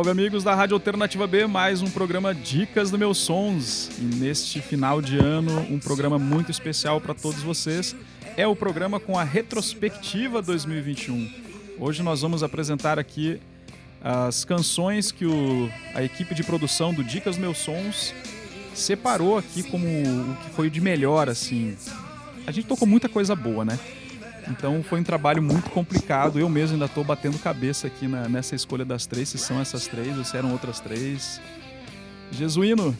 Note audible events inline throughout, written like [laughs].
Salve amigos da Rádio Alternativa B, mais um programa Dicas do Meus Sons. E neste final de ano, um programa muito especial para todos vocês. É o programa com a retrospectiva 2021. Hoje nós vamos apresentar aqui as canções que o, a equipe de produção do Dicas Meus Sons separou aqui como o que foi de melhor, assim. A gente tocou muita coisa boa, né? Então foi um trabalho muito complicado. Eu mesmo ainda estou batendo cabeça aqui na, nessa escolha das três, se são essas três ou se eram outras três. Jesuíno,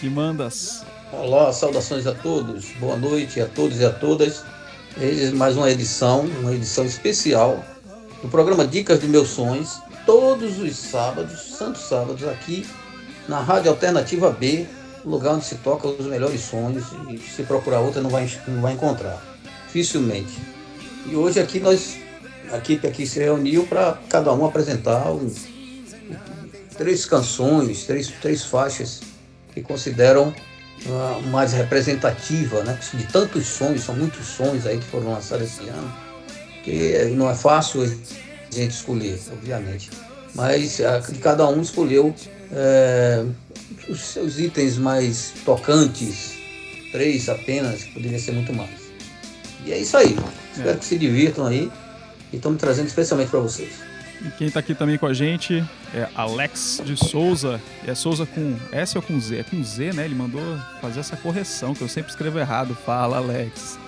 que mandas? Olá, saudações a todos. Boa noite a todos e a todas. Mais uma edição, uma edição especial do programa Dicas de Meus Sonhos, todos os sábados, santos sábados, aqui na Rádio Alternativa B, lugar onde se toca os melhores sonhos e se procurar outra não vai, não vai encontrar, dificilmente. E hoje aqui nós, a equipe aqui se reuniu para cada um apresentar um, três canções, três, três faixas que consideram uh, mais representativa, né? De tantos sonhos, são muitos sonhos aí que foram lançados esse ano, que não é fácil a gente escolher, obviamente. Mas uh, cada um escolheu é, os seus itens mais tocantes, três apenas, poderia ser muito mais. E é isso aí. Espero é. que se divirtam aí e estamos trazendo especialmente para vocês. E quem está aqui também com a gente é Alex de Souza. É Souza com S ou com Z? É com Z, né? Ele mandou fazer essa correção, que eu sempre escrevo errado. Fala, Alex.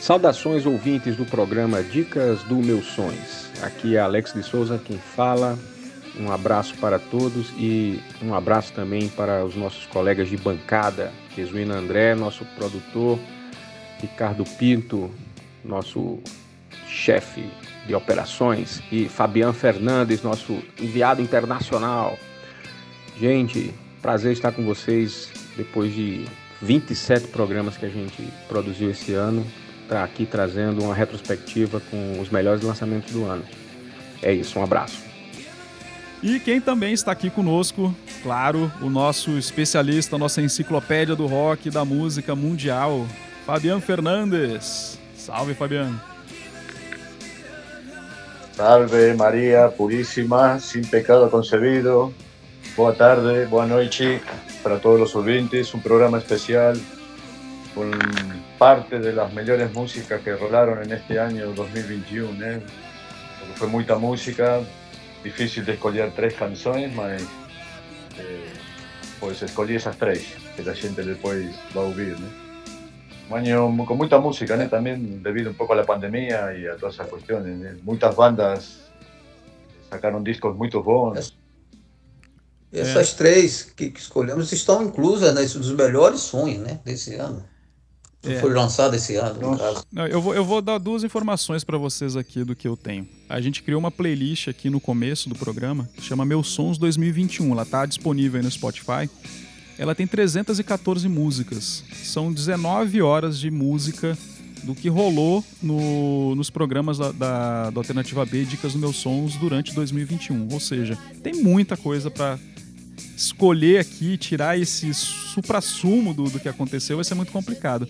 Saudações ouvintes do programa Dicas do Meus Sonhos. Aqui é Alex de Souza quem fala. Um abraço para todos e um abraço também para os nossos colegas de bancada, Jesuína André, nosso produtor, Ricardo Pinto, nosso chefe de operações, e Fabian Fernandes, nosso enviado internacional. Gente, prazer estar com vocês depois de 27 programas que a gente produziu esse ano, tá aqui trazendo uma retrospectiva com os melhores lançamentos do ano. É isso, um abraço. E quem também está aqui conosco, claro, o nosso especialista, nossa enciclopédia do rock e da música mundial, Fabiano Fernandes. Salve, Fabiano. Salve Maria Puríssima, sem pecado concebido. Boa tarde, boa noite para todos os ouvintes. Um programa especial com parte de las mejores músicas que rolaron en este año 2021, ¿eh? Porque fue mucha música, difícil de escolher três canções, mas eh, pues escolhi essas três, que a gente depois vai ouvir, né? Um ano com muita música, né? Também devido um pouco à pandemia e a todas essas questões. Né? Muitas bandas sacaram discos muito bons. Essas é. três que, que escolhemos estão inclusas nesses dos melhores sonhos, né? Desse ano. É. Foi lançado esse ano, no caso. Não, eu, vou, eu vou dar duas informações para vocês aqui do que eu tenho. A gente criou uma playlist aqui no começo do programa, que chama Meus Sons 2021. Ela tá disponível aí no Spotify. Ela tem 314 músicas. São 19 horas de música do que rolou no, nos programas da, da, da, Alternativa B, Dicas dos Meus Sons, durante 2021. Ou seja, tem muita coisa para escolher aqui, tirar esse supra-sumo do, do que aconteceu, vai ser muito complicado.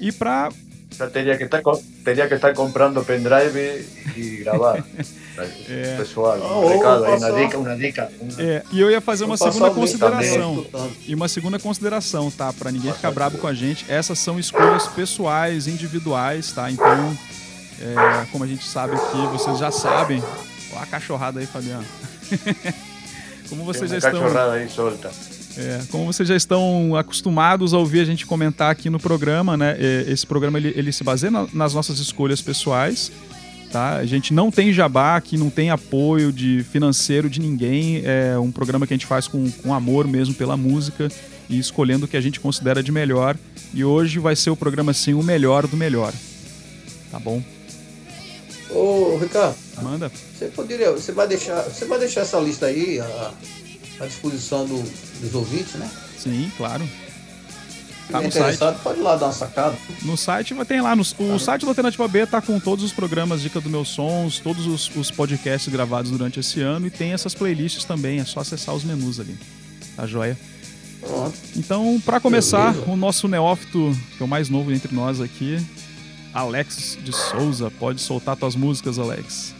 E para Já teria que estar teria que estar comprando pendrive e gravar. é. Pessoal, um recado aí, uma dica, uma dica. Uma... É, e eu ia fazer uma segunda consideração. E uma segunda consideração, tá? Para ninguém ficar bravo com a gente. Essas são escolhas pessoais, individuais, tá? Então, é, como a gente sabe aqui, vocês já sabem. Olha a cachorrada aí, Fabiano. [laughs] como vocês já estão. Cachorrada aí solta. É, como vocês já estão acostumados a ouvir a gente comentar aqui no programa, né? É, esse programa ele, ele se baseia na, nas nossas escolhas pessoais. Tá? A gente não tem jabá aqui, não tem apoio de financeiro de ninguém. É um programa que a gente faz com, com amor mesmo pela música e escolhendo o que a gente considera de melhor. E hoje vai ser o programa assim, o melhor do melhor. Tá bom? Ô, Ricardo. Manda. Você poderia, você vai deixar, você vai deixar essa lista aí, a, à disposição do, dos ouvintes, né? Sim, claro. Tá no site. pode ir lá dar uma sacada. No site vai ter lá. No, o tá site do Alternativa B tá com todos os programas Dica dos Meus Sons, todos os, os, podcasts gravados durante esse ano e tem essas playlists também. É só acessar os menus ali. Tá joia? Pronto. Então, para começar, Beleza. o nosso neófito, que é o mais novo entre nós aqui, Alex de Souza. Pode soltar tuas músicas, Alex.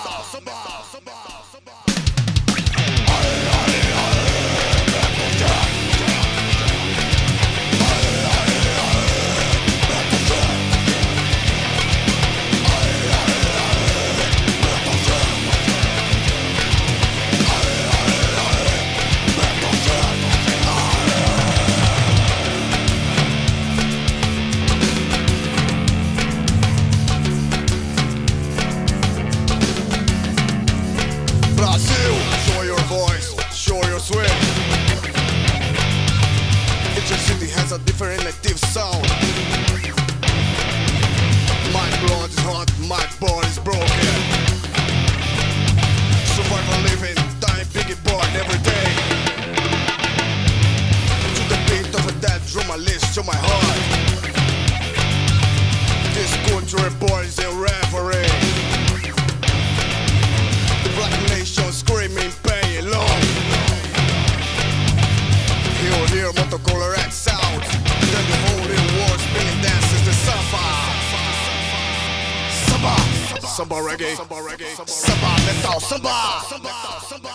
It's awesome. It's. Has a different native sound. My blood is hot, my body is broken. Survival living, dying biggie born every day. To the beat of a dead drum, I listen to my heart. This country boys in reverie. The samba reggae, samba reggae, samba metal, samba. samba, samba,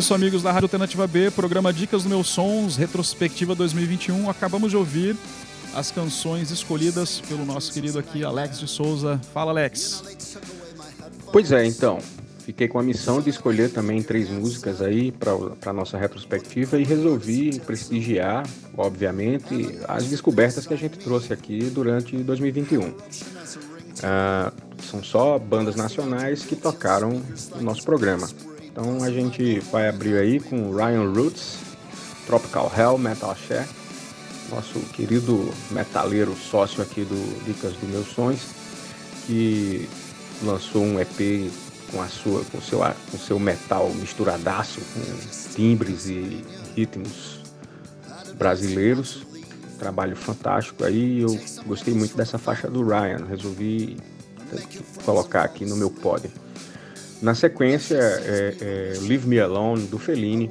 isso, amigos da Rádio Alternativa B, programa Dicas do Meus Sons, retrospectiva 2021. Acabamos de ouvir as canções escolhidas pelo nosso querido aqui Alex de Souza. Fala, Alex. Pois é, então. Fiquei com a missão de escolher também três músicas aí para a nossa retrospectiva e resolvi prestigiar, obviamente, as descobertas que a gente trouxe aqui durante 2021. Ah, são só bandas nacionais que tocaram no nosso programa. Então a gente vai abrir aí com Ryan Roots, Tropical Hell, Metal Share, nosso querido metaleiro sócio aqui do Dicas dos Meus Sonhos, que lançou um EP com a sua, com seu, com seu metal misturadaço, com timbres e ritmos brasileiros. Trabalho fantástico aí, eu gostei muito dessa faixa do Ryan, resolvi colocar aqui no meu pódio. Na sequência, é, é, Leave Me Alone, do Fellini.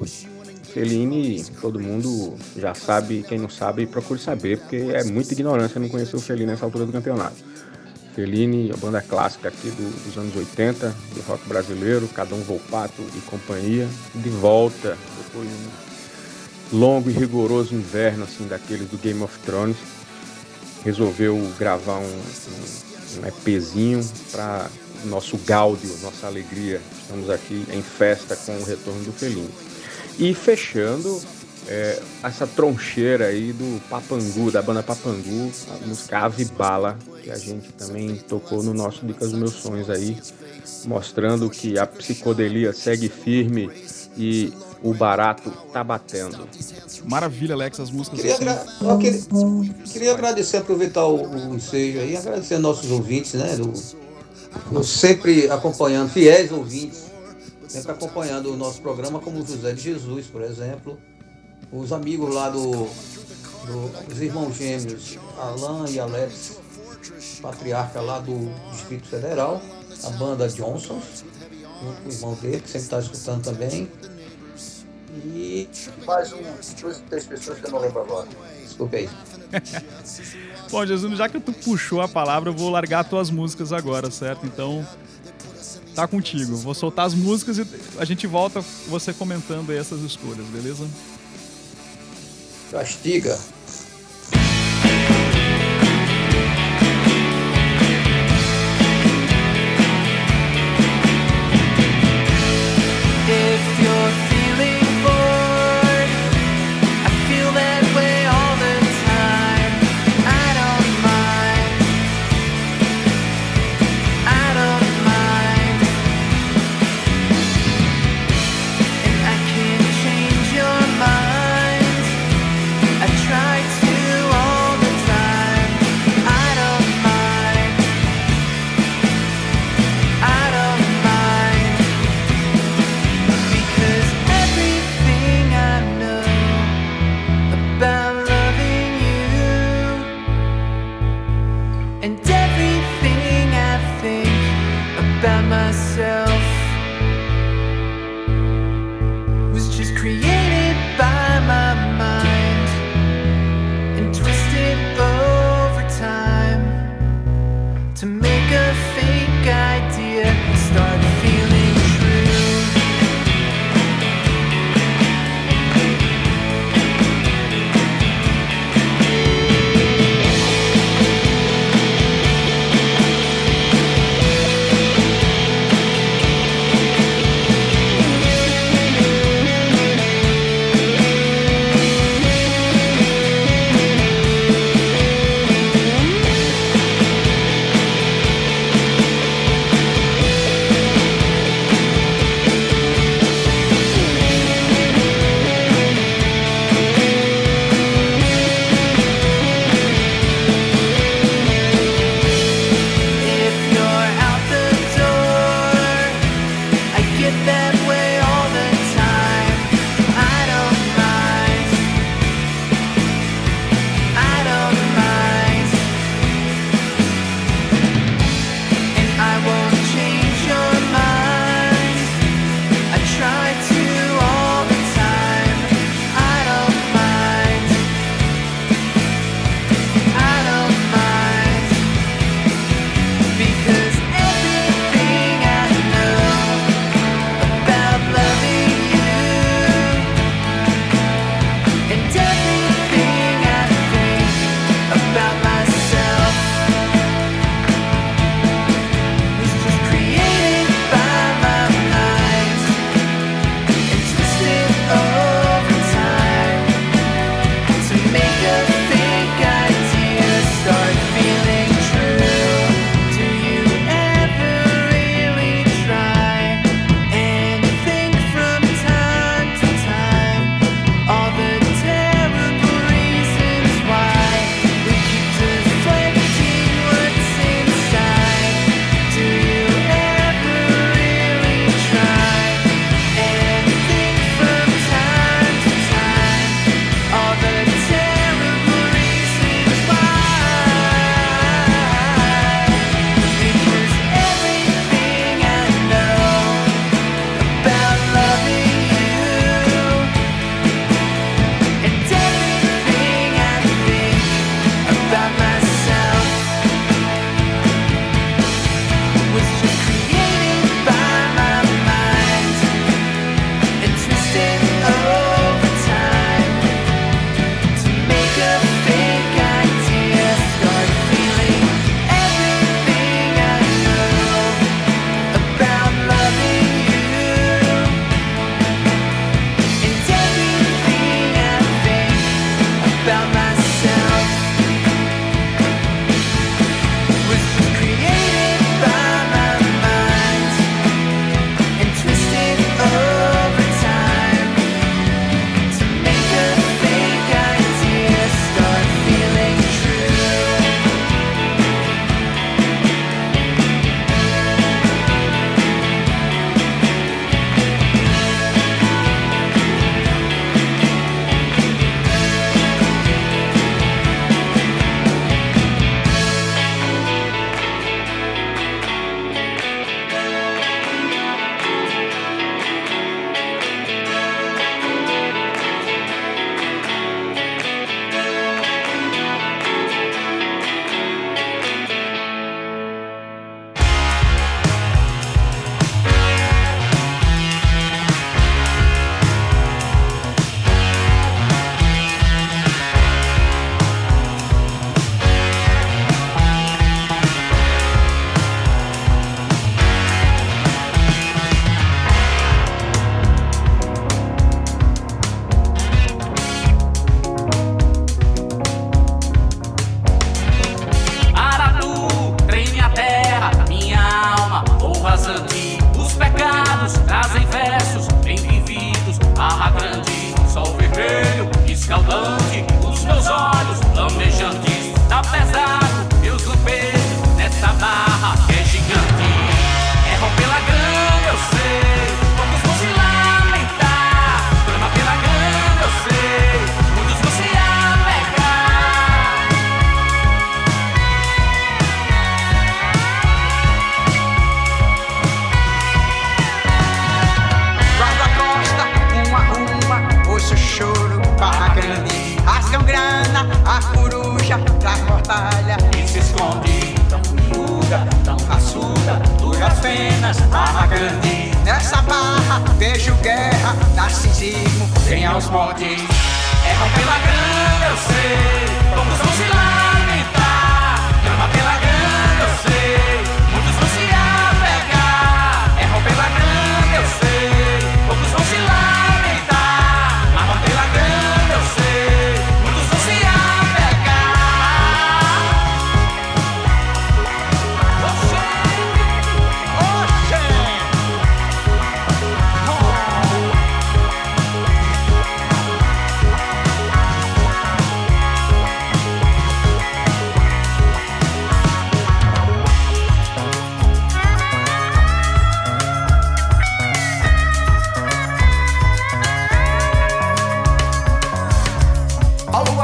Fellini, todo mundo já sabe, quem não sabe, procure saber, porque é muita ignorância não conhecer o Fellini nessa altura do campeonato. Fellini, a banda clássica aqui do, dos anos 80, do rock brasileiro, Cadão Volpato e companhia, de volta, depois de um longo e rigoroso inverno, assim, daqueles do Game of Thrones, resolveu gravar um, um, um EPzinho para nosso gáudio, nossa alegria. Estamos aqui em festa com o retorno do Felino. E fechando é, essa troncheira aí do Papangu, da banda Papangu, a música Ave Bala, que a gente também tocou no nosso Dicas dos Meus Sonhos aí, mostrando que a psicodelia segue firme e o barato tá batendo. Maravilha, Alex, as músicas. Queria, assim. agra- queria, queria agradecer, aproveitar o, o ensejo aí, agradecer aos nossos ouvintes, né? Do sempre acompanhando, fiéis ouvintes, sempre acompanhando o nosso programa, como o José de Jesus, por exemplo. Os amigos lá do, do os irmãos gêmeos, Alan e Alex, patriarca lá do Distrito Federal, a banda Johnson, junto com o irmão dele, que sempre está escutando também. E mais um, duas, três pessoas que eu não lembro agora. Desculpe [laughs] aí. Bom, Jesus, já que tu puxou a palavra, eu vou largar tuas músicas agora, certo? Então, tá contigo. Vou soltar as músicas e a gente volta você comentando aí essas escolhas, beleza? Castiga.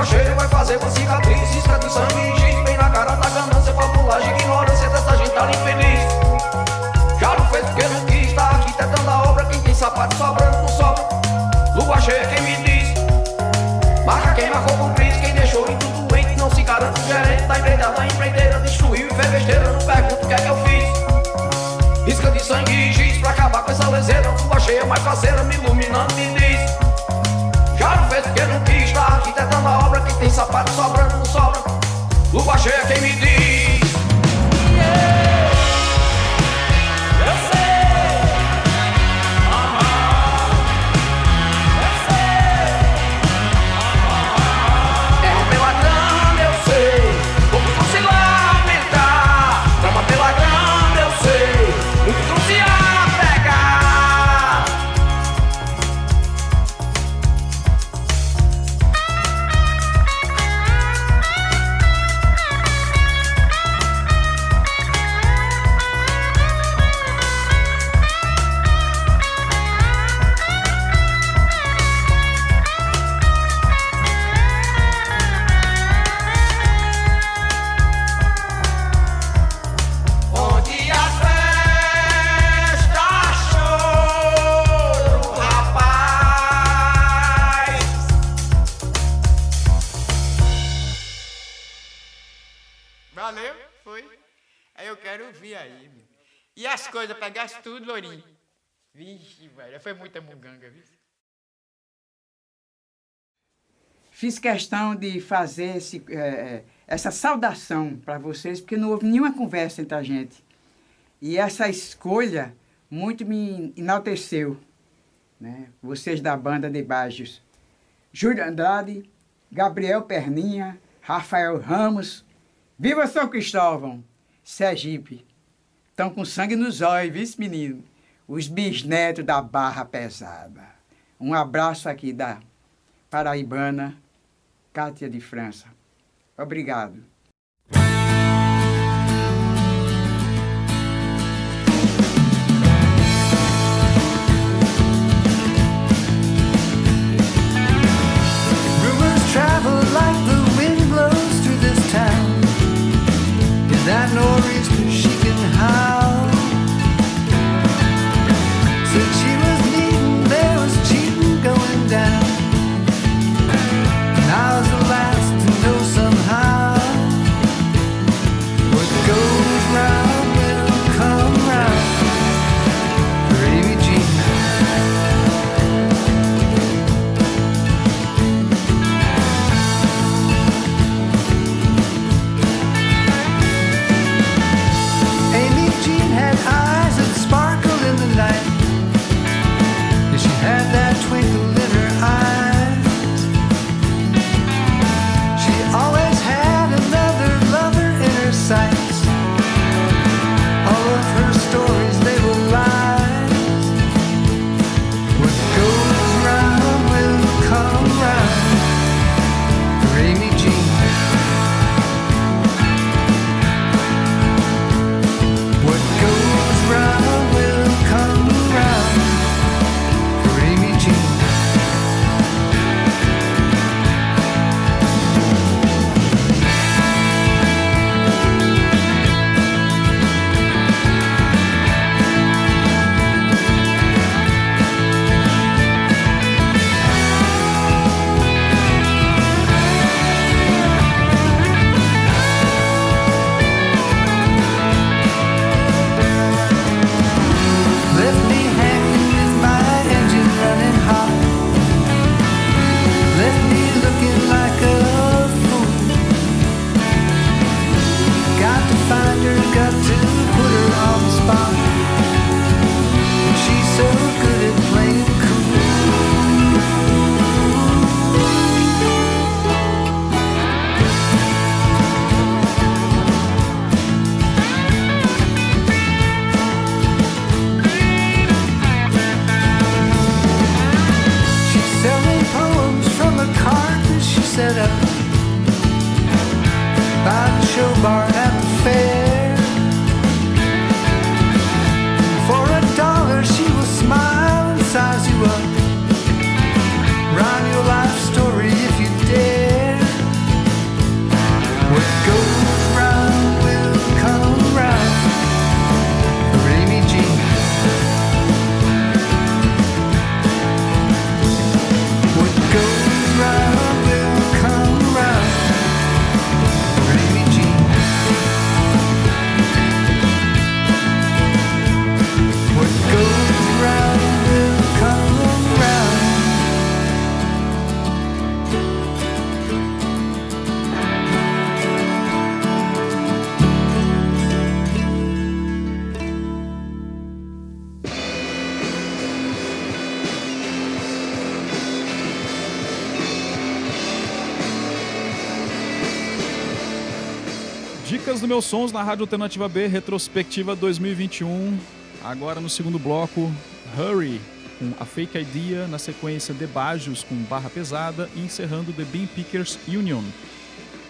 Cheia vai fazer uma cicatriz Isca de sangue e giz bem na cara da ganância Papulagem, ignorância dessa gente tão infeliz. Já não fez porque não quis Tá arquitetando a obra Quem tem sapato sobrando não sobra Lua cheia quem me diz? Marca quem marcou com crise Quem deixou tudo doente Não se garante o gerente da empreitada A empreiteira destruiu e fez besteira Não pergunto o que é que eu fiz. Isca de sangue e giz pra acabar com essa leseira Lua cheia mais faceira me iluminando me diz tem sapato sobrando sobra. Lua cheia quem me diz. Fiz questão de fazer esse, eh, essa saudação para vocês, porque não houve nenhuma conversa entre a gente. E essa escolha muito me enalteceu. Né? Vocês da banda de Bajos. Júlio Andrade, Gabriel Perninha, Rafael Ramos. Viva São Cristóvão! Sergipe. Estão com sangue nos olhos, viu, menino? Os bisnetos da Barra Pesada. Um abraço aqui da paraibana Cátia de França. Obrigado. Meus sons na Rádio Alternativa B, retrospectiva 2021. Agora no segundo bloco, Hurry, com a Fake Idea, na sequência Debajos com Barra Pesada e encerrando The Bean Pickers Union.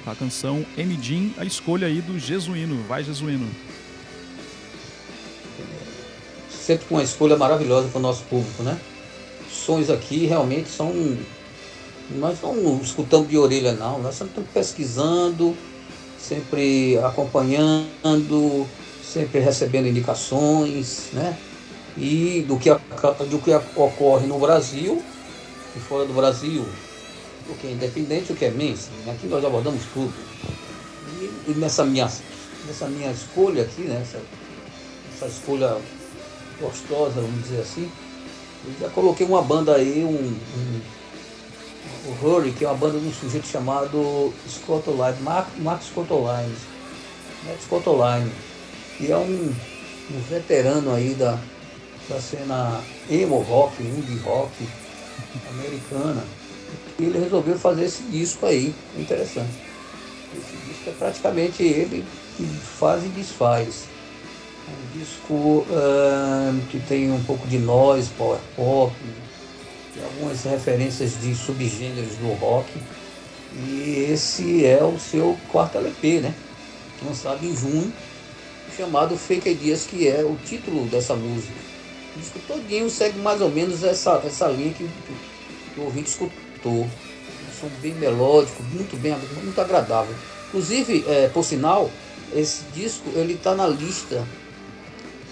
A canção M. Jean, a escolha aí do Jesuíno. Vai, Jesuíno. sempre com uma escolha maravilhosa para o nosso público, né? Sons aqui realmente são. Nós não escutamos de orelha, não. Nós sempre estamos pesquisando, sempre acompanhando, sempre recebendo indicações, né? E do que, do que ocorre no Brasil e fora do Brasil, o que é independente, o que é mainstream. né? Aqui nós abordamos tudo. E, e nessa, minha, nessa minha escolha aqui, né? essa, essa escolha gostosa, vamos dizer assim. Eu já coloquei uma banda aí, um, um o Hurry, que é uma banda de um sujeito chamado Scott Online, Mark, Mark Scott Online, Matt Scott Online, que é um, um veterano aí da, da cena emo rock, indie rock americana. E ele resolveu fazer esse disco aí, interessante. Esse disco é praticamente ele que faz e desfaz. É um disco ah, que tem um pouco de noise, power pop, algumas referências de subgêneros do rock. E esse é o seu quarto LP, né? Lançado em junho, chamado Fake Ideas, que é o título dessa música. O disco todinho segue mais ou menos essa, essa linha que, que o ouvinte escutou. Um som bem melódico, muito bem, muito agradável. Inclusive, eh, por sinal, esse disco ele está na lista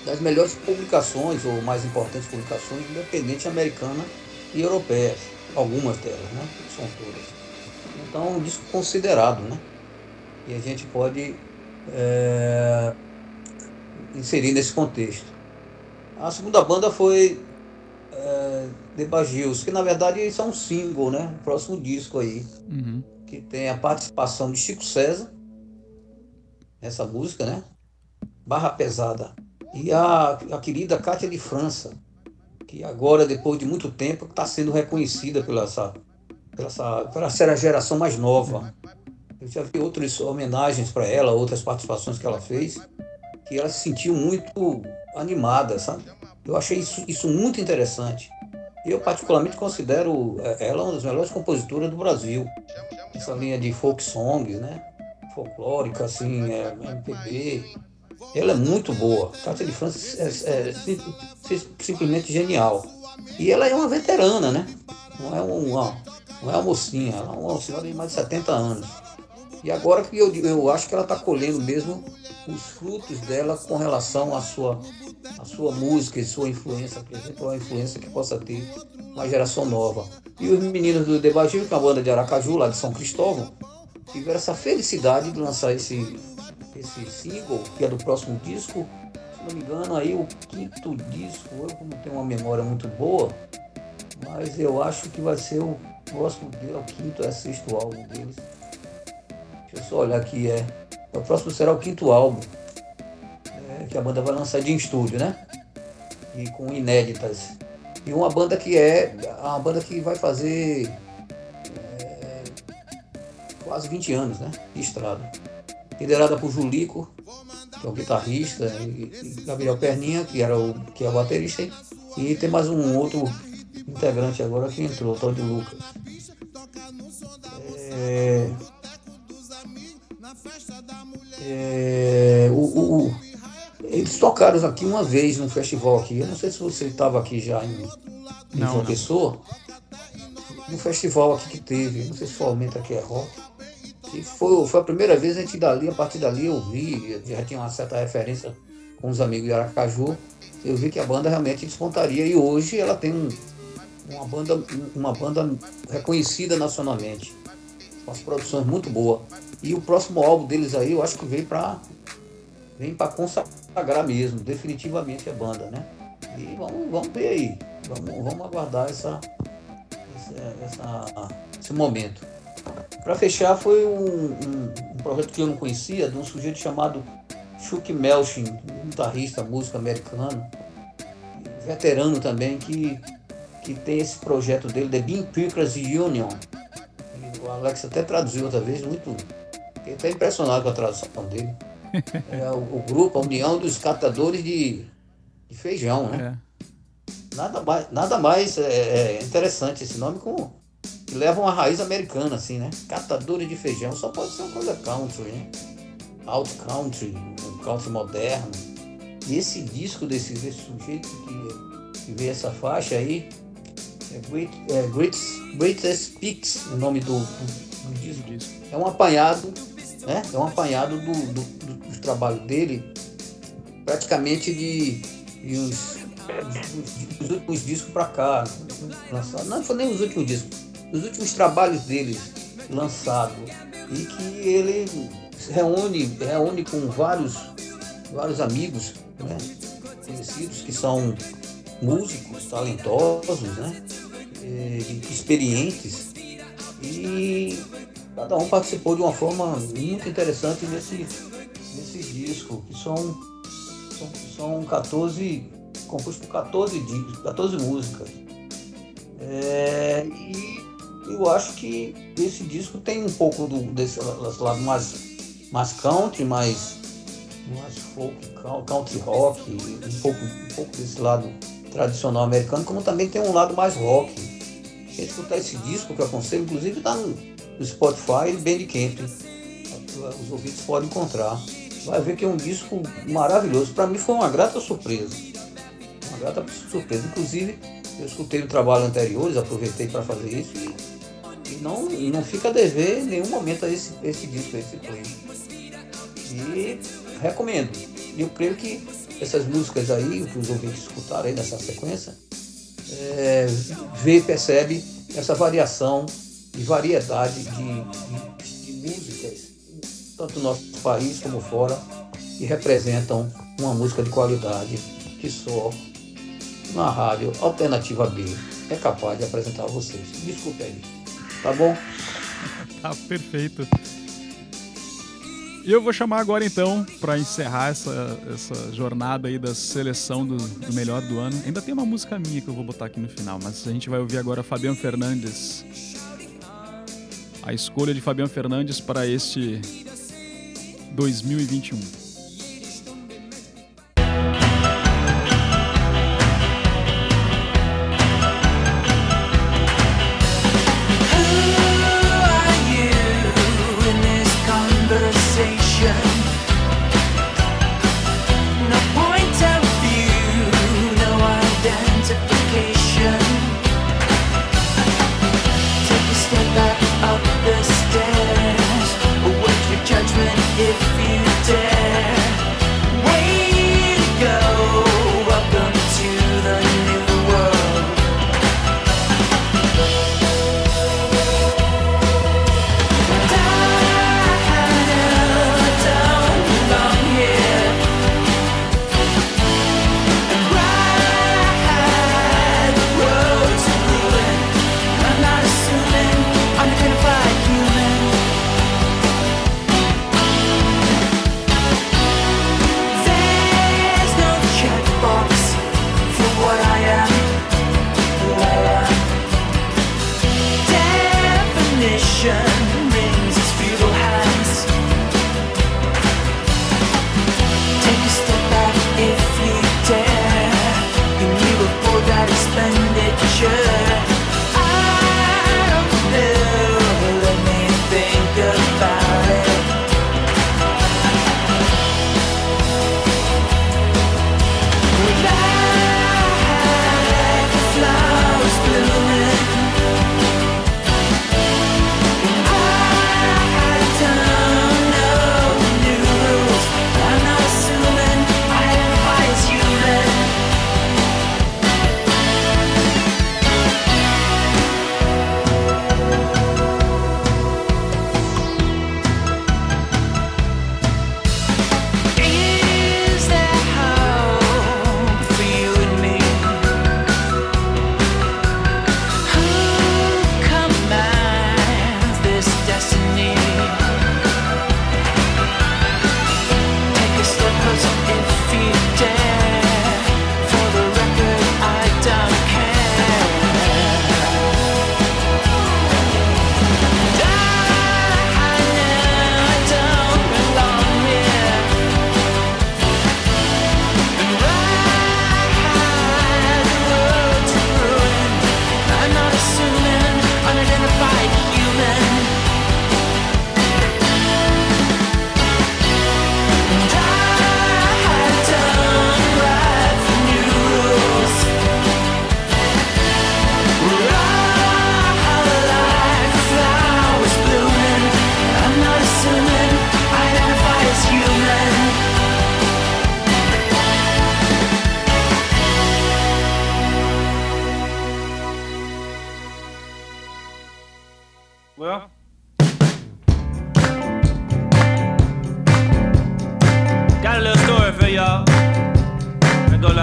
das melhores publicações ou mais importantes publicações independente americana e europeias, algumas delas, né? Não São todas. Então, é um disco considerado, né? E a gente pode é, inserir nesse contexto. A segunda banda foi é, The Bagios, que na verdade isso é um single, né? O próximo disco aí, Uhum. que tem a participação de Chico César, nessa música, né? Barra Pesada. E a, a querida Cátia de França, que agora, depois de muito tempo, está sendo reconhecida pela essa, pela essa, pela essa geração mais nova. Eu já vi outras homenagens para ela, outras participações que ela fez, que ela se sentiu muito animada, sabe? Eu achei isso, isso muito interessante. Eu, particularmente, considero eh, ela uma das melhores compositoras do Brasil. Essa linha de folk songs, né? Folclórica, assim, é, MPB. Ela é muito boa. Cátia de França é, é sim- sim- simplesmente genial. E ela é uma veterana, né? Não é uma, não é uma mocinha, ela é uma senhora de mais de 70 anos. E agora que eu, eu acho que ela está colhendo mesmo os frutos dela com relação à sua, à sua música e sua influência, por exemplo, uma influência que possa ter uma geração nova. E os meninos do Debagil, que é uma banda de Aracaju, lá de São Cristóvão, tiveram essa felicidade de lançar esse, esse single, que é do próximo disco. Se não me engano, aí o quinto disco, eu não tenho uma memória muito boa, mas eu acho que vai ser o próximo é o quinto, é o sexto álbum deles. Deixa eu só olhar aqui, é. O próximo será o quinto álbum. é, que a banda vai lançar de estúdio, né? E com inéditas. E uma banda que é. Uma banda que vai fazer é, quase 20 anos, né? De estrada. Liderada por Julico, que é o guitarrista, e, e Gabriel Perninha, que era o, que é o baterista, e tem mais um outro integrante agora que entrou, o tal de Lucas. É, É, o- o- o- eles tocaram aqui uma vez num festival aqui. Eu não sei se você estava aqui já em, em Não, João. Pessoa. Um festival aqui que teve, não sei se foi Aumenta que é rock. E foi, foi a primeira vez a gente dali, a partir dali eu vi, já tinha uma certa referência com os amigos de Aracaju. Eu vi que a banda realmente despontaria e hoje ela tem um- uma, banda, uma banda reconhecida nacionalmente. Com as produções muito boas. E o próximo álbum deles aí, eu acho que veio para vem para consagrar mesmo, definitivamente a banda, né? E vamos, vamos ver aí. Vamos, vamos aguardar essa, essa, essa- esse momento. Para fechar, foi um, um- um projeto que eu não conhecia, de um sujeito chamado Chuck Melchin, um guitarrista, músico americano, veterano também, que, que tem esse projeto dele, The Bean Pickers Union. E o Alex até traduziu outra vez, muito. Fiquei até impressionado com a tradução dele. [laughs] É o, o grupo, a União dos Catadores de, de Feijão, né? Nada mais, nada mais é, é interessante esse nome com, que leva uma raiz americana, assim, né? Catadores de feijão, só pode ser uma coisa country, né? Out country, um country moderno. E esse disco desse, desse sujeito que, que veio essa faixa aí, é, Great, é Greatest, Greatest Picks, o nome do, do, do disco. É um apanhado, né? É um apanhado do, do, do, do trabalho dele, praticamente de, de uns, dos- dos últimos discos para cá. Não foi nem os últimos discos, os últimos trabalhos dele lançados. E que ele reúne, reúne com vários, vários amigos né? conhecidos que são músicos talentosos, né? eh, experientes. E cada um participou de uma forma muito interessante nesse, nesse disco, que são, são, são 14, composto por 14, discos, 14 músicas. É, e eu acho que esse disco tem um pouco do, desse lado mais, mais country, mais, mais folk, coun- country rock, um pouco, um pouco desse lado tradicional americano, como também tem um lado mais rock. Quem escutar esse disco, que eu aconselho, inclusive está no, no Spotify e Bandcamp. Os ouvintes podem encontrar. Vai ver que é um disco maravilhoso. Para mim foi uma grata surpresa. Uma grata surpresa. Inclusive, eu escutei o trabalho anteriores, aproveitei para fazer isso e, e não, não fica a dever em nenhum momento a esse, esse disco, a esse play. E recomendo. E eu creio que essas músicas aí, que os ouvintes escutaram aí nessa sequência, é, vê e percebe essa variação e variedade de, de, de músicas, tanto no nosso país como fora, que representam uma música de qualidade que só na rádio Alternativa B é capaz de apresentar a vocês. Desculpe aí. Tá bom? [laughs] Tá perfeito. E eu vou chamar agora então, para encerrar essa, essa jornada aí da seleção do, do melhor do ano. Ainda tem uma música minha que eu vou botar aqui no final, mas a gente vai ouvir agora Fabiano Fernandes. A escolha de Fabiano Fernandes para este 2021.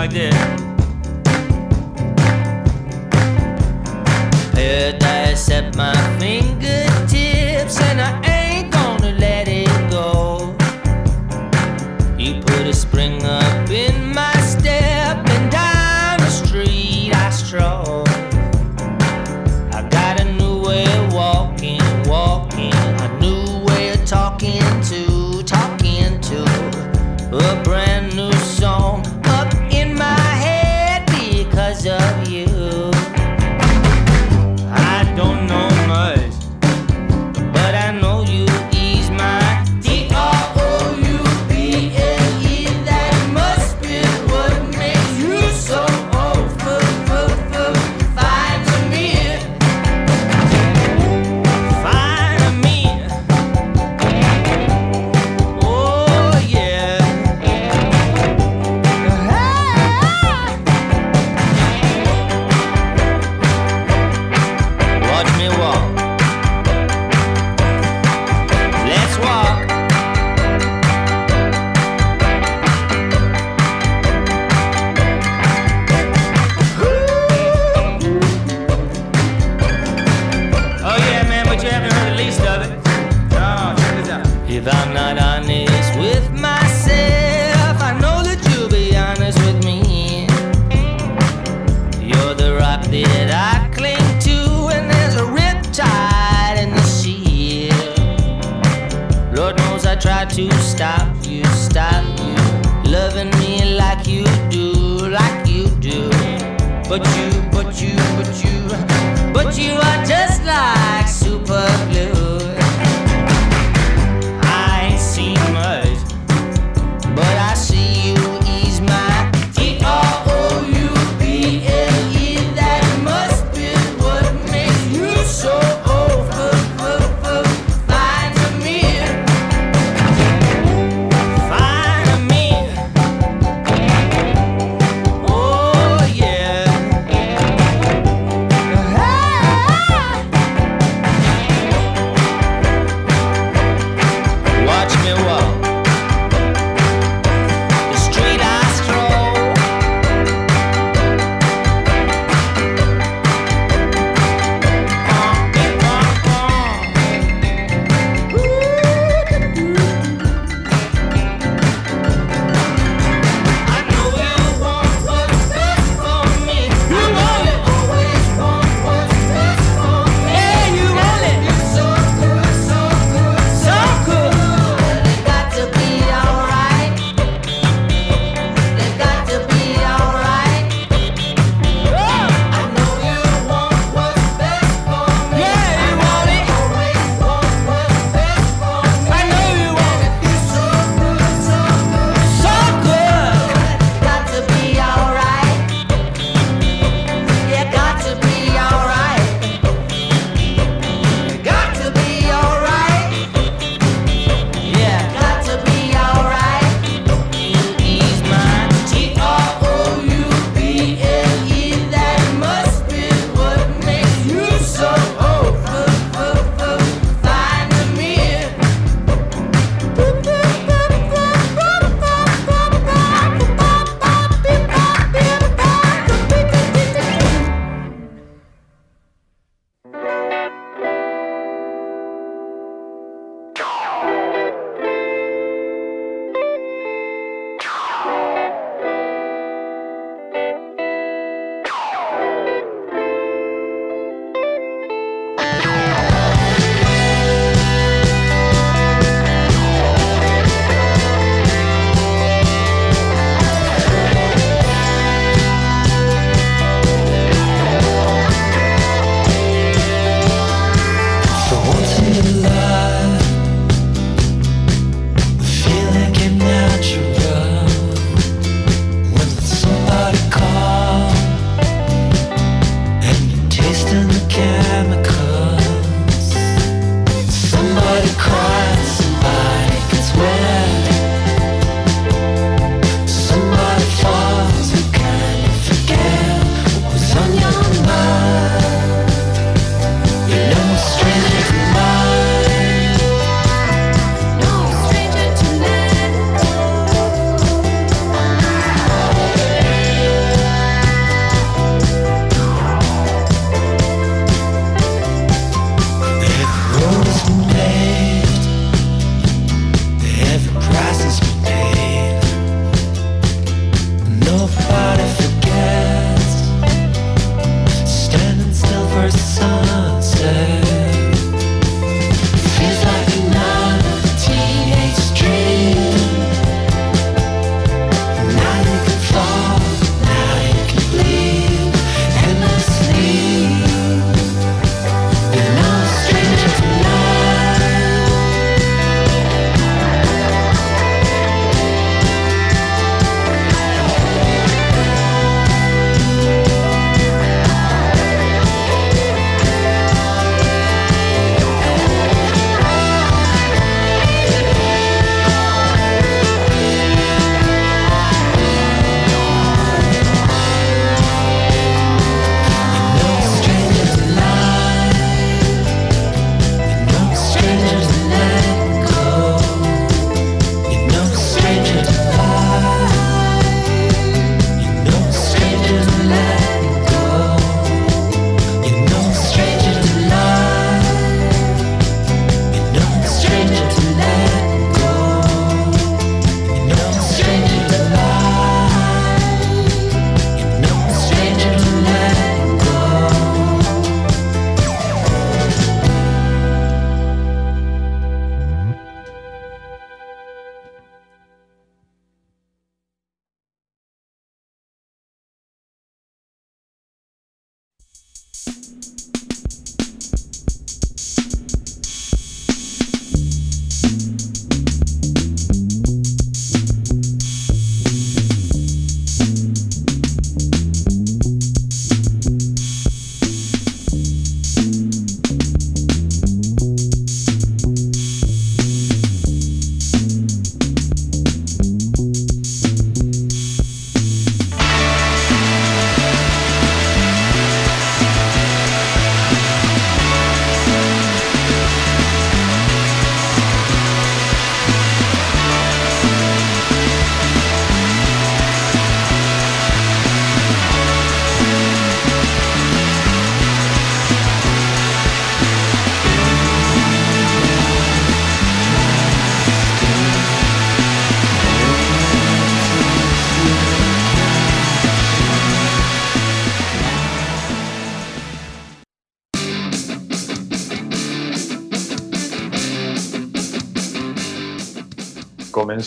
Like this.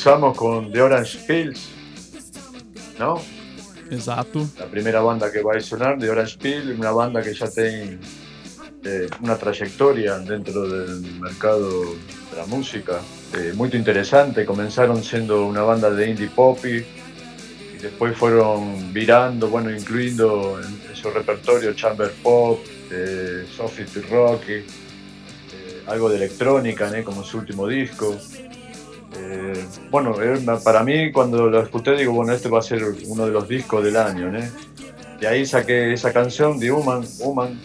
Comenzamos con The Orange Pills, ¿no? Exato. La primera banda que va a sonar, The Orange Pills, una banda que ya tiene eh, una trayectoria dentro del mercado de la música eh, muy interesante. Comenzaron siendo una banda de indie pop y después fueron virando, bueno, incluyendo en, en su repertorio chamber pop, eh, soft y rocky, eh, algo de electrónica, ¿né? como su último disco. Eh, bueno, eh, para mí cuando lo escuché digo, bueno, este va a ser uno de los discos del año. Y ahí saqué esa canción de Human, Human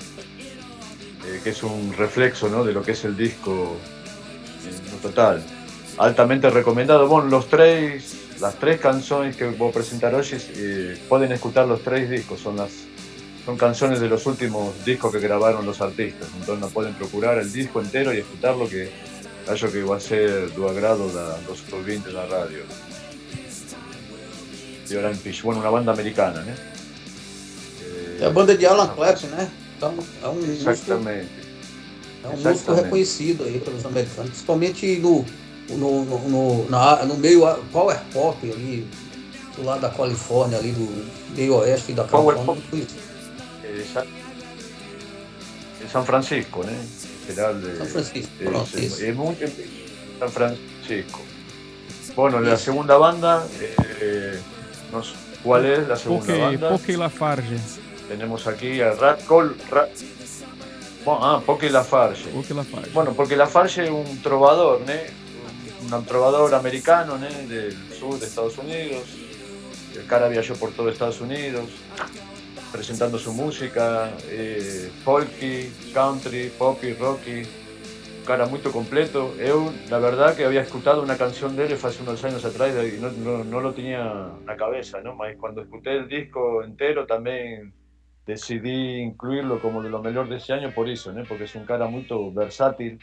eh, que es un reflexo de lo que es el disco lo total. Altamente recomendado. Bueno, los tres, las tres canciones que voy a presentar hoy eh, pueden escuchar los tres discos, son las son canciones de los últimos discos que grabaron los artistas, entonces no pueden procurar el disco entero y escucharlo que hallo que va a ser tu agrado da, los oyentes de la radio. De Orange Fish, bueno, una banda americana, né? É a banda de Alan Clapton, né? Então, é um músico, Exatamente. é um músico Exatamente. reconhecido aí pelos americanos, principalmente no, no, no, no, na- no meio power pop ali, do lado da Califórnia, ali do meio oeste da Power Califórnia. Eh, Sa- de San Francisco, ¿no? General de, San Francisco, eso. es muy- San Francisco. Bueno, la segunda banda, eh, no sé, ¿cuál es la segunda Poké, banda? Poké Lafarge. Tenemos aquí a Rat Col. Ra- Bueno, ah, Poké Lafarge. Poké Lafarge. Bueno, porque Lafarge es un trovador, ¿no? Un, un trovador americano, ¿no? Del sur de Estados Unidos. El cara viajó por todo Estados Unidos, presentando su música, eh, folky, country, poppy, rocky. Un cara muy completo. Eu, la verdad, que había escuchado una canción de él hace unos años atrás y no, no- no lo tenía en la cabeza, ¿no? Mas cuando escuché el disco entero también decidí incluirlo como de lo mejor de ese año por eso, ¿no? porque es un cara muy versátil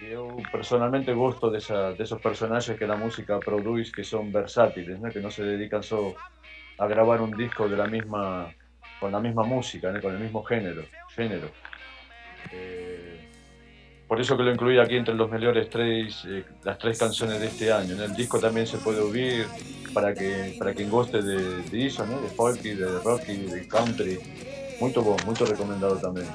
yo personalmente gusto de, esa- de esos personajes que la música produce que son versátiles, ¿no? que no se dedican solo a grabar un disco de la misma, con la misma música, ¿no? con el mismo género. género. Eh, por eso que lo incluí aquí entre los mejores tres, eh, las tres canciones de este año. En el disco también se puede oír para que para quien guste de, de eso, ¿no? de folky, de de country. Muy bom, muy recomendado también.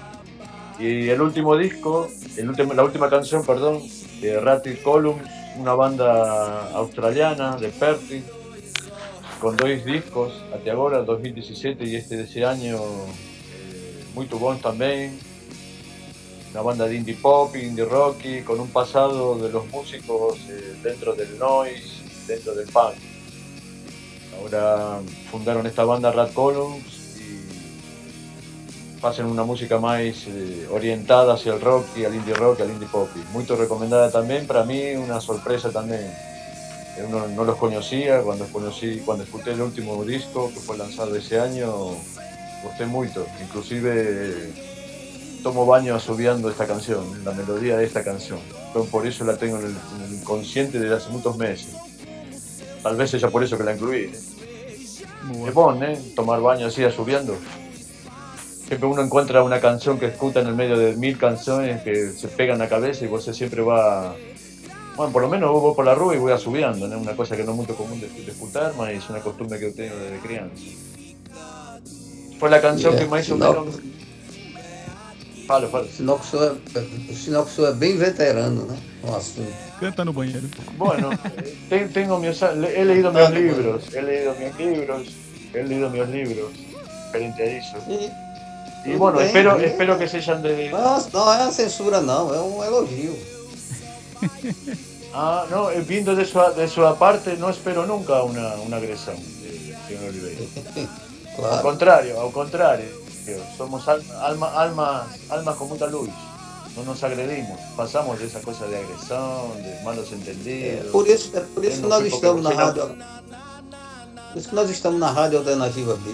Y el último disco, el la última canción, perdón, de Ratty Columns, una banda australiana de Perth, con dos discos, hasta ahora, 2017 y este de ese año, eh, muy bons también. Una banda de indie pop, indie rocky, con un pasado de los músicos eh, dentro del noise, dentro del punk. Ahora fundaron esta banda Rat Columns y hacen una música más eh, orientada hacia el rock y al indie rock, al indie pop. Muy recomendada también, para mí una sorpresa también. Yo no, no los conocía, cuando conocí, cuando escuché el último disco que fue lanzado ese año, gusté mucho. Inclusive tomo baño asubiando esta canción, la melodía de esta canción. Entonces, por eso la tengo en el, en el inconsciente desde hace muchos meses. Tal vez sea por eso que la incluí. ¿eh? Es bueno, ¿eh? Tomar baño así asubiendo. Siempre uno encuentra una canción que escucha en el medio de mil canciones que se pegan a la cabeza y vos siempre va... Bueno, por lo menos vos voy por la rúa y voy asubiendo, ¿no? Una cosa que no es muy común de, de escuchar, mas es una costumbre que yo tengo desde crianza. Fue la canción Yeah, que más o sinal- menos... Fala, fala. Que o senhor é, o bem veterano, né? No assunto. Canta no banheiro. Bueno, [laughs] te- tengo mis, le- he leído mis libros, he leído mis libros, he leído mis libros frente a eso. Y tudo bueno, bem, espero, né? espero que sean de... Não, não é uma censura, não, é um elogio. Ah, no, eh, viendo de su, de su parte, no espero nunca una, una agresión del señor Oliveira. [laughs] Al Claro. contrario, al contrario. Somos al- alma, almas, almas con mucha luz. No nos agredimos. Pasamos de esa cosa de agresión, de malos É entendidos. por isso, é por isso que nós estamos na rádio. Por isso que nós estamos na Rádio Alternativa B.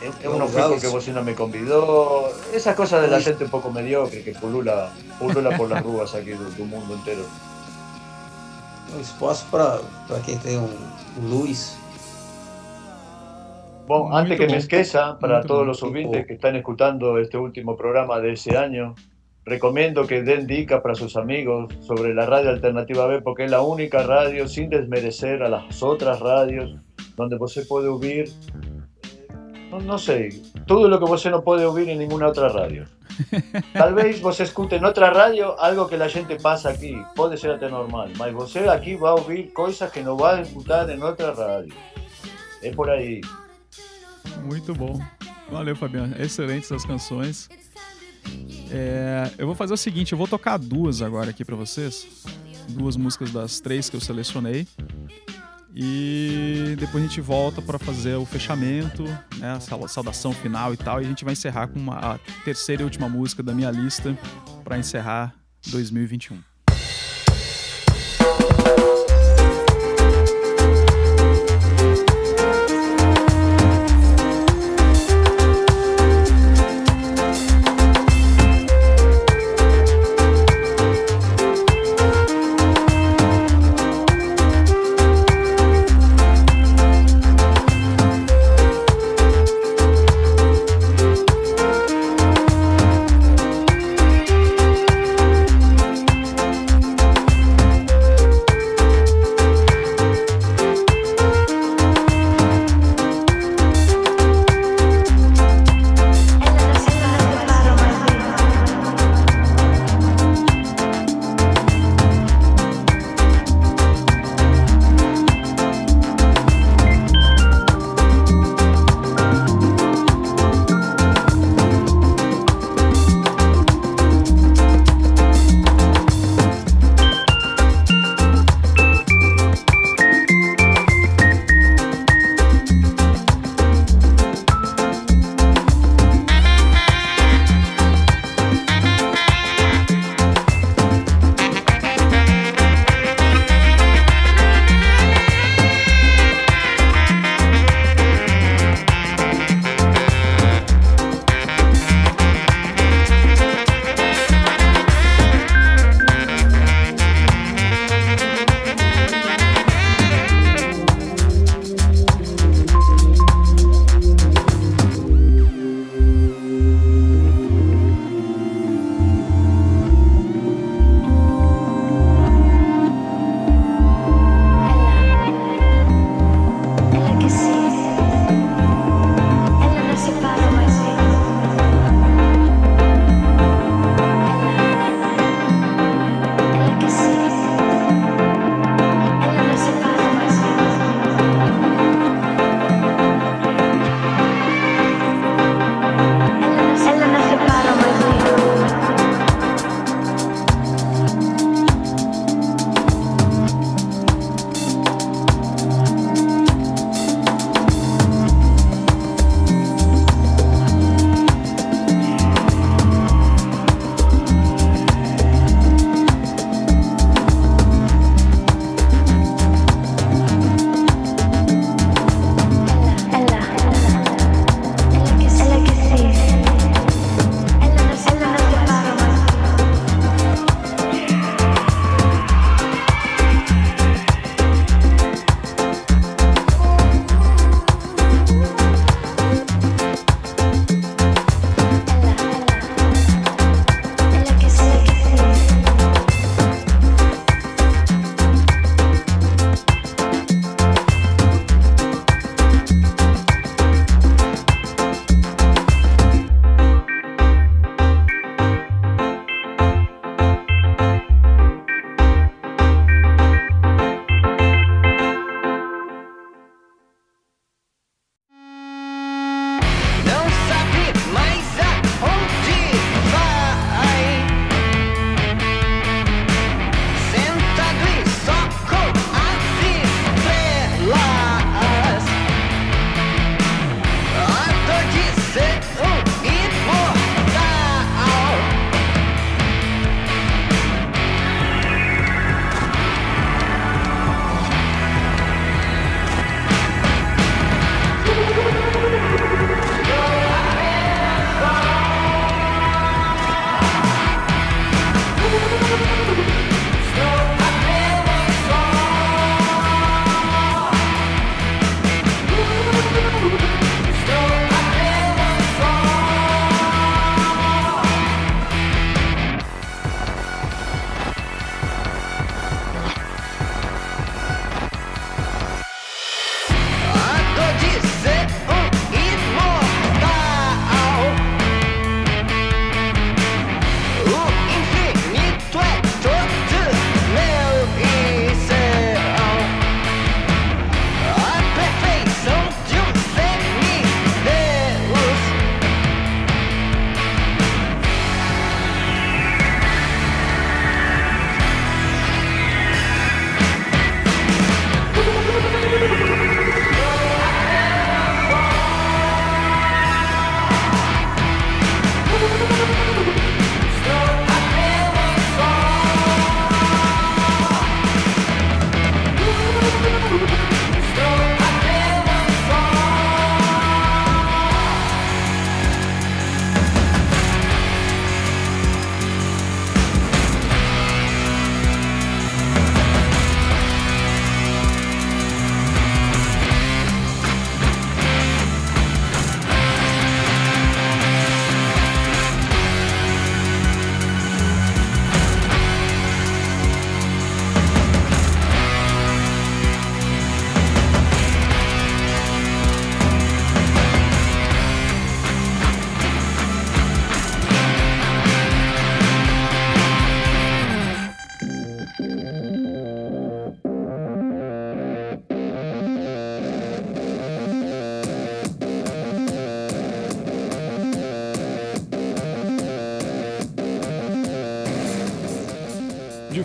Eu não fui porque não me convidou. Essas coisas da Pois. gente um pouco mediocre que pulula, pulula por las ruas aqui do, do mundo inteiro. Um espaço para quem tem um, luz. Bom, antes que me esqueça, para todos los oyentes que están escuchando este último programa de ese año, recomiendo que den dicas para sus amigos sobre la radio Alternativa B porque es la única radio sin desmerecer a las otras radios donde você puede oír, no sé, todo lo que você no puede oír en ninguna otra radio. Tal vez escute en otra radio algo que la gente pasa aquí, puede ser até normal, mas você aquí va a oír cosas que no va a escuchar en otra radio. Es por ahí. Muito bom. Valeu, Fabiano. Excelentes as canções. É, eu vou fazer o seguinte, eu vou tocar duas agora aqui pra vocês. Duas músicas das três que eu selecionei. E depois a gente volta pra fazer o fechamento, né, a saudação final e tal. E a gente vai encerrar com uma, a terceira e última música da minha lista pra encerrar 2021.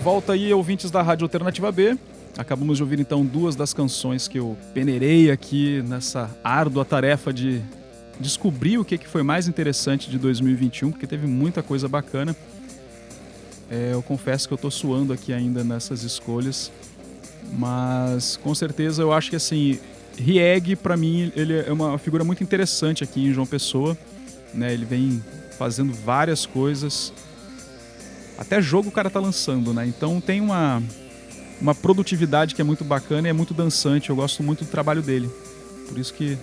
Volta aí, ouvintes da Rádio Alternativa B. Acabamos de ouvir então duas das canções que eu peneirei aqui nessa árdua tarefa de descobrir o que foi mais interessante de 2021, porque teve muita coisa bacana. É, eu confesso que eu tô suando aqui ainda nessas escolhas, mas com certeza eu acho que assim, Rieg para mim ele é uma figura muito interessante aqui em João Pessoa, né? Ele vem fazendo várias coisas. Até jogo o cara tá lançando, né? Então tem uma uma produtividade que é muito bacana e é muito dançante. Eu gosto muito do trabalho dele. Por isso que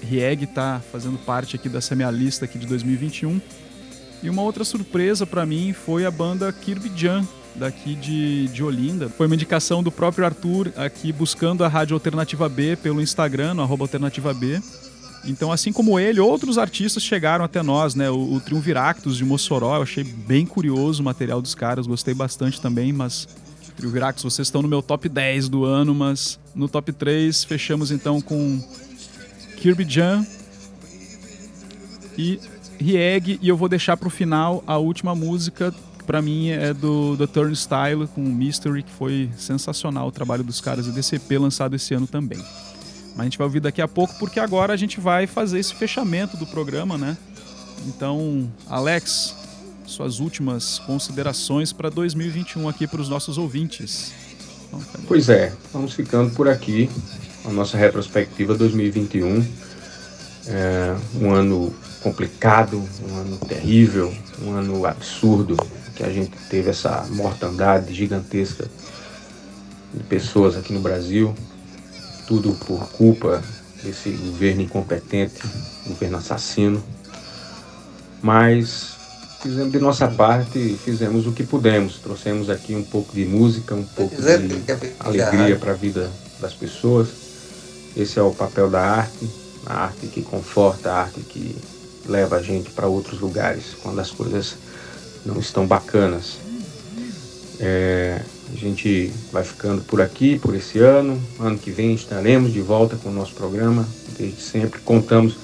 Rieg tá fazendo parte aqui dessa minha lista aqui de 2021. E uma outra surpresa para mim foi a banda Kirby Jan, daqui de, de Olinda. Foi uma indicação do próprio Arthur aqui buscando a Rádio Alternativa B pelo Instagram, no arroba Alternativa B. Então, assim como ele, outros artistas chegaram até nós, né? O, o Triunviractus de Mossoró, eu achei bem curioso o material dos caras, gostei bastante também, mas Triunviractus, vocês estão no meu top 10 do ano, mas no top 3 fechamos então com Kirby Jan e Rieg, e eu vou deixar pro final a última música, pra mim é do The Turnstile com Mystery, que foi sensacional o trabalho dos caras e DCP lançado esse ano também. Mas a gente vai ouvir daqui a pouco, porque agora a gente vai fazer esse fechamento do programa, né? Então, Alex, suas últimas considerações para 2021 aqui para os nossos ouvintes. Pois é, vamos ficando por aqui. A nossa retrospectiva 2021. É um ano complicado, um ano terrível, um ano absurdo, que a gente teve essa mortandade gigantesca de pessoas aqui no Brasil. Tudo por culpa desse governo incompetente, governo assassino. Mas fizemos de nossa parte, fizemos o que pudemos. Trouxemos aqui um pouco de música, um pouco de alegria para a vida das pessoas. Esse é o papel da arte, a arte que conforta, a arte que leva a gente para outros lugares quando as coisas não estão bacanas. É, a gente vai ficando por aqui por esse ano. Ano que vem estaremos de volta com o nosso programa. Desde sempre contamos,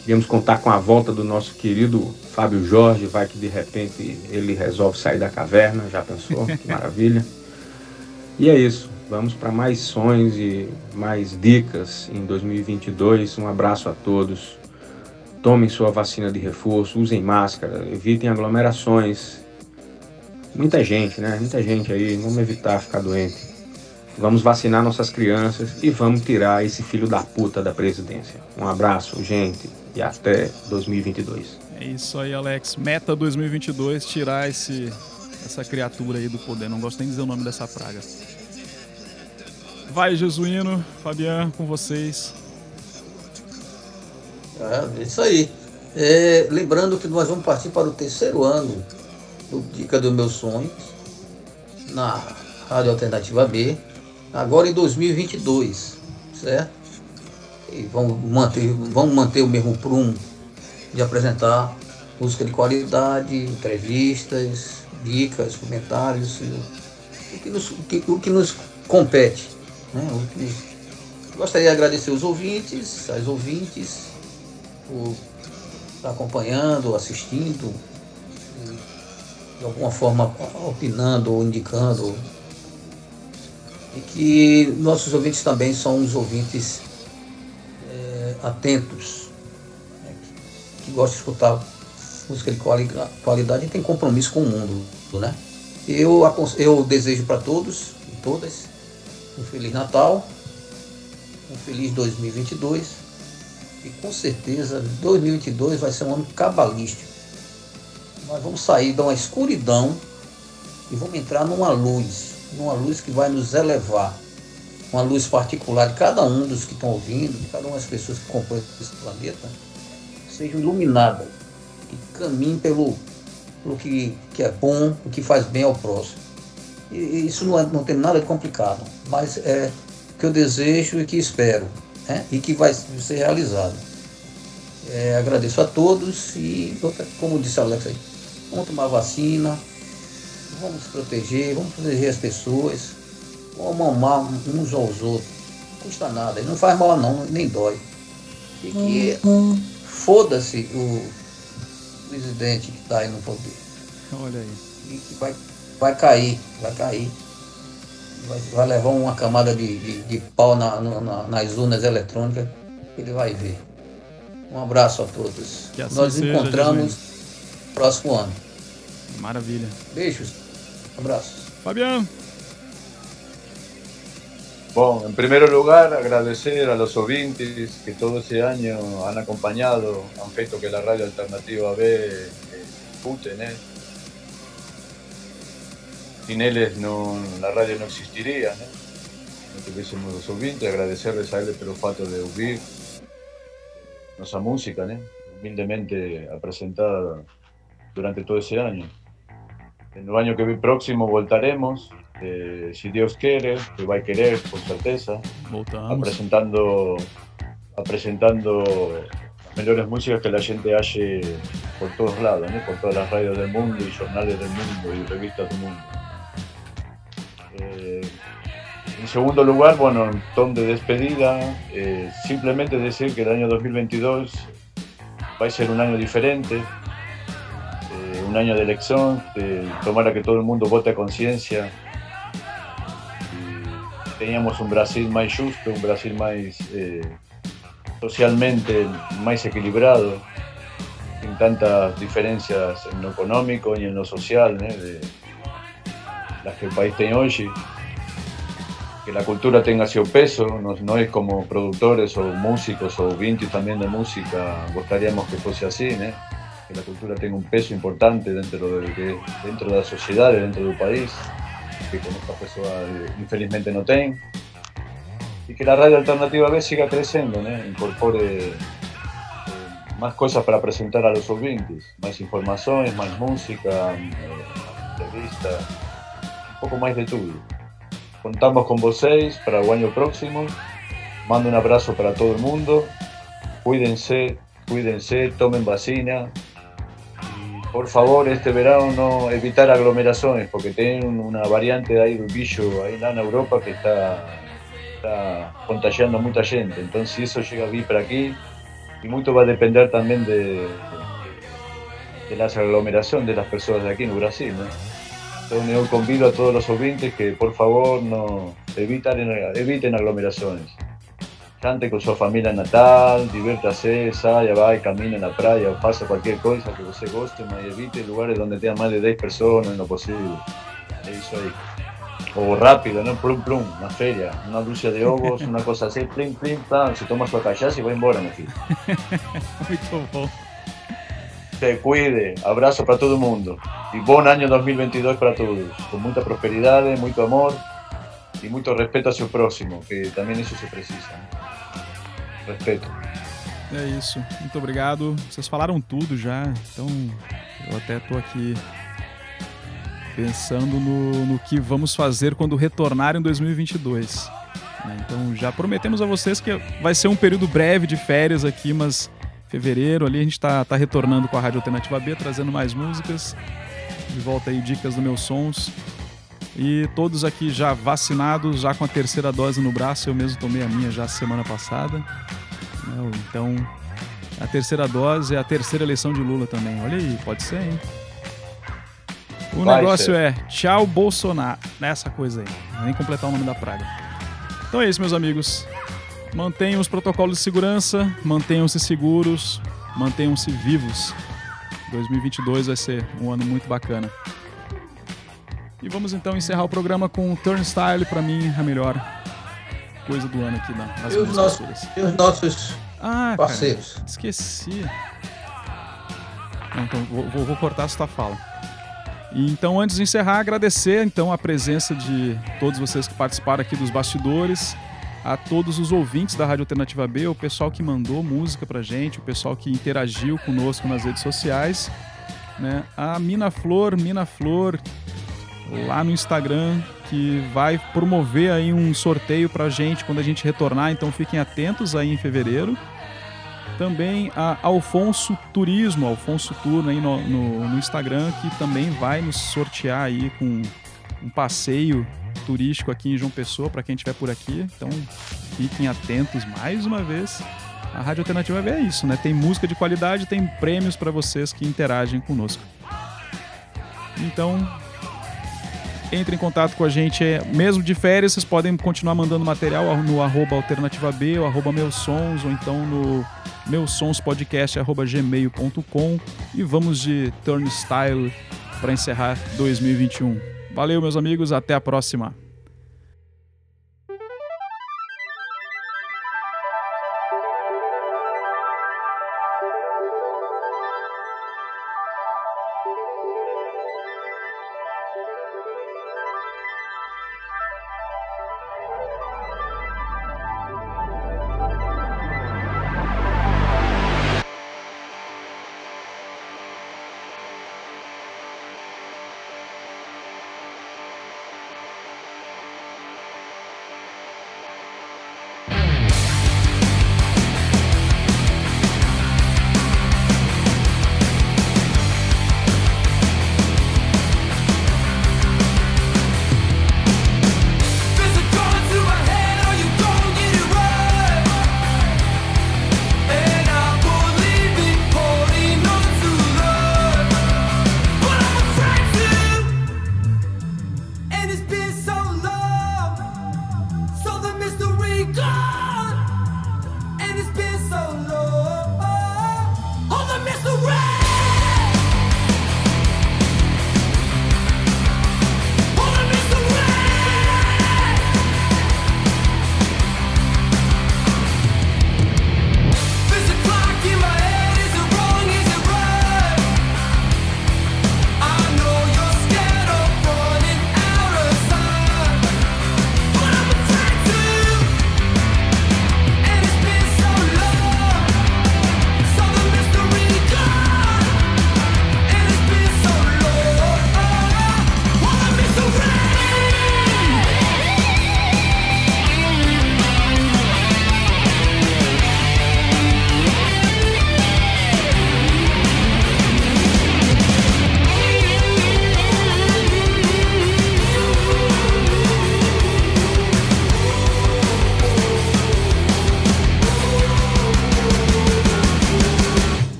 queríamos contar com a volta do nosso querido Fábio Jorge. Vai que de repente ele resolve sair da caverna. Já pensou? [laughs] Que maravilha. E é isso. Vamos para mais sonhos e mais dicas em 2022. Um abraço a todos. Tomem sua vacina de reforço, usem máscara, evitem aglomerações. Muita gente, né? Muita gente aí. Vamos evitar ficar doente. Vamos vacinar nossas crianças e vamos tirar esse filho da puta da presidência. Um abraço, gente, e até 2022. É isso aí, Alex. Meta 2022, tirar esse, essa criatura aí do poder. Não gosto nem de dizer o nome dessa praga. Vai, Jesuíno, Fabiano, com vocês. É, isso aí. É, lembrando que nós vamos partir para o terceiro ano do Dica dos Meus Sonhos, na Rádio Alternativa B, agora em 2022, certo? E vamos manter, vamos manter o mesmo prumo de apresentar música de qualidade, entrevistas, dicas, comentários, o que nos, o que, o que nos compete. Né? O que Gostaria de agradecer os ouvintes, as ouvintes, por acompanhando, assistindo, de alguma forma opinando ou indicando. E que nossos ouvintes também são uns ouvintes eh, atentos, né, que, que gostam de escutar música de quali- qualidade e tem compromisso com o mundo. Né? Eu, eu desejo para todos e todas um Feliz Natal, um feliz 2022 e com certeza 2022 vai ser um ano cabalístico. Nós vamos sair de uma escuridão e vamos entrar numa luz, numa luz que vai nos elevar, uma luz particular de cada um dos que estão ouvindo, de cada uma das pessoas que compõem esse planeta, sejam iluminadas, que caminhem pelo, pelo que, que é bom, o que faz bem ao próximo. E e isso não, é, não tem nada de complicado, mas é o que eu desejo e que espero, né? e que vai ser realizado. É, agradeço a todos e, como disse Alex aí, vamos tomar vacina, vamos proteger, vamos proteger as pessoas, vamos amar uns aos outros. Não custa nada, não faz mal não, nem dói. E que foda-se o presidente que está aí no poder Olha aí. e que vai vai cair, vai cair. Vai, vai levar uma camada de, de, de pau na- na- nas urnas eletrônicas, ele vai ver. Um abraço a todos. Assim Nós seja, encontramos próximo ano. Maravilha. Beijos, abraços. Fabiano. Bueno, en primer lugar, agradecer a los oyentes que todo ese año han acompañado, han feito que la radio alternativa B eh, puten, eh. Sin ellos no, la radio no existiría, ¿no? No tuviésemos los oyentes, agradecerles a ellos pelo fato de oír nuestra música, ¿no? Humildemente apresentada durante todo ese año. En el año que vi próximo voltaremos, eh, si Dios quiere, que va a querer, con certeza, Voltamos. apresentando, apresentando las mejores músicas que la gente hace por todos lados, ¿no? por todas las radios del mundo y jornales del mundo y revistas del mundo. Eh, en segundo lugar, bueno, en ton de despedida, eh, simplemente decir que el año 2022 va a ser un año diferente, año de elección, de tomar a que todo el mundo vote a conciencia. Teníamos un Brasil más justo, un Brasil más eh, socialmente más equilibrado, sin tantas diferencias en lo económico y en lo social, ¿no? de las que el país tiene hoy. Que la cultura tenga su peso, no, es como productores o músicos o vintis también de música, gustaríamos que fuese así, ¿no? Que la cultura tenga un peso importante dentro de, que- dentro de la sociedad, dentro del país, que con esta persona eh, infelizmente no tienen. Y que la radio alternativa B siga creciendo, ¿no? incorpore eh, más cosas para presentar a los oyentes, más informaciones, más música, eh, entrevistas, un poco más de todo. Contamos con vocês para el año próximo. Mando un abrazo para todo el mundo. Cuídense, cuídense, tomen vacina. Por favor, este verano no evitar aglomeraciones, porque tienen una variante de ahí bicho ahí en Europa que está, está contagiando a mucha gente. Entonces, si eso llega a vir para aquí, y mucho va a depender también de, de las aglomeraciones de las personas de aquí en Brasil. ¿no? Entonces, yo convido a todos los oyentes que por favor no eviten, eviten aglomeraciones. Cante con su familia natal, diviértase, salga, va, camina en la playa, o faça cualquier cosa que você goste, mas evite lugares donde tengan más de 10 personas en lo posible. Es eso ahí. O rápido, ¿no? Plum, plum, una feria, una dulce de ovos, una cosa así, plim, plim, plam, se toma su cachaça y va embora, mi filho. [laughs] Se cuide, abrazo para todo el mundo. Y buen año 2022 para todos. Con mucha prosperidad, mucho amor y mucho respeto a su próximo, que también eso se precisa. Respeto. É isso. Muito obrigado. Vocês falaram tudo já, então eu até tô aqui pensando no, no que vamos fazer quando retornar em 2022. né? Então já prometemos a vocês que vai ser um período breve de férias aqui, mas fevereiro ali a gente tá, tá retornando com a Rádio Alternativa B, trazendo mais músicas. De volta aí, dicas do meus sons. E todos aqui já vacinados, já com a terceira dose no braço. Eu mesmo tomei a minha já semana passada. né? Então, a terceira dose é a terceira eleição de Lula também. Olha aí, pode ser, hein? O Vai negócio ser. é tchau Bolsonaro. Nessa coisa aí. Nem completar o nome da praga. Então é isso, meus amigos. Mantenham os protocolos de segurança, mantenham-se seguros, mantenham-se vivos. 2022 vai ser um ano muito bacana. E vamos então encerrar o programa com o Turnstile, pra mim, a melhor coisa do ano aqui na, nas E os nossos, e os nossos Ah, cara, parceiros. esqueci. Não, Então, vou, vou- cortar essa fala. E, então, antes de encerrar, agradecer então a presença de todos vocês que participaram aqui dos bastidores, a todos os ouvintes da Rádio Alternativa B, o pessoal que mandou música pra gente, o pessoal que interagiu conosco nas redes sociais, né? A Mina Flor, Mina Flor, lá no Instagram, que vai promover aí um sorteio pra gente quando a gente retornar, então fiquem atentos aí em fevereiro. Também a Alfonso Turismo, Alfonso Tour aí no, no, no Instagram, que também vai nos sortear aí com um passeio turístico aqui em João Pessoa para quem estiver por aqui. Então fiquem atentos mais uma vez. A Rádio Alternativa é isso, né? Tem música de qualidade, tem prêmios para vocês que interagem conosco. Então, Entre em contato com a gente, é, mesmo de férias, vocês podem continuar mandando material no arroba alternativa B, ou arroba meus sons, ou então no meusonspodcast.gmail.com e vamos de Turnstile para encerrar 2021. Valeu, meus amigos, até a próxima.